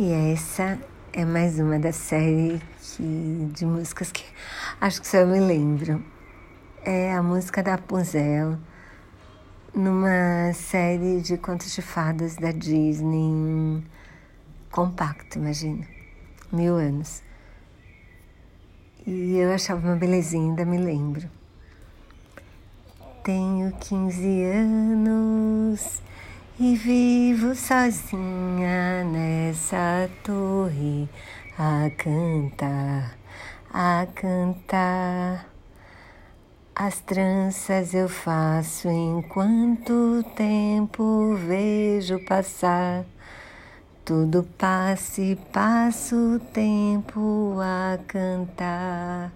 E essa é mais uma da série que, de músicas que acho que só me lembro. É a música da Rapunzel, numa série de contos de fadas da Disney compacto, imagina, mil anos. E eu achava uma belezinha, ainda me lembro. Tenho 15 anos e vivo sozinha nessa torre a cantar, a cantar. As tranças eu faço enquanto o tempo vejo passar. Tudo passa e passo o tempo a cantar.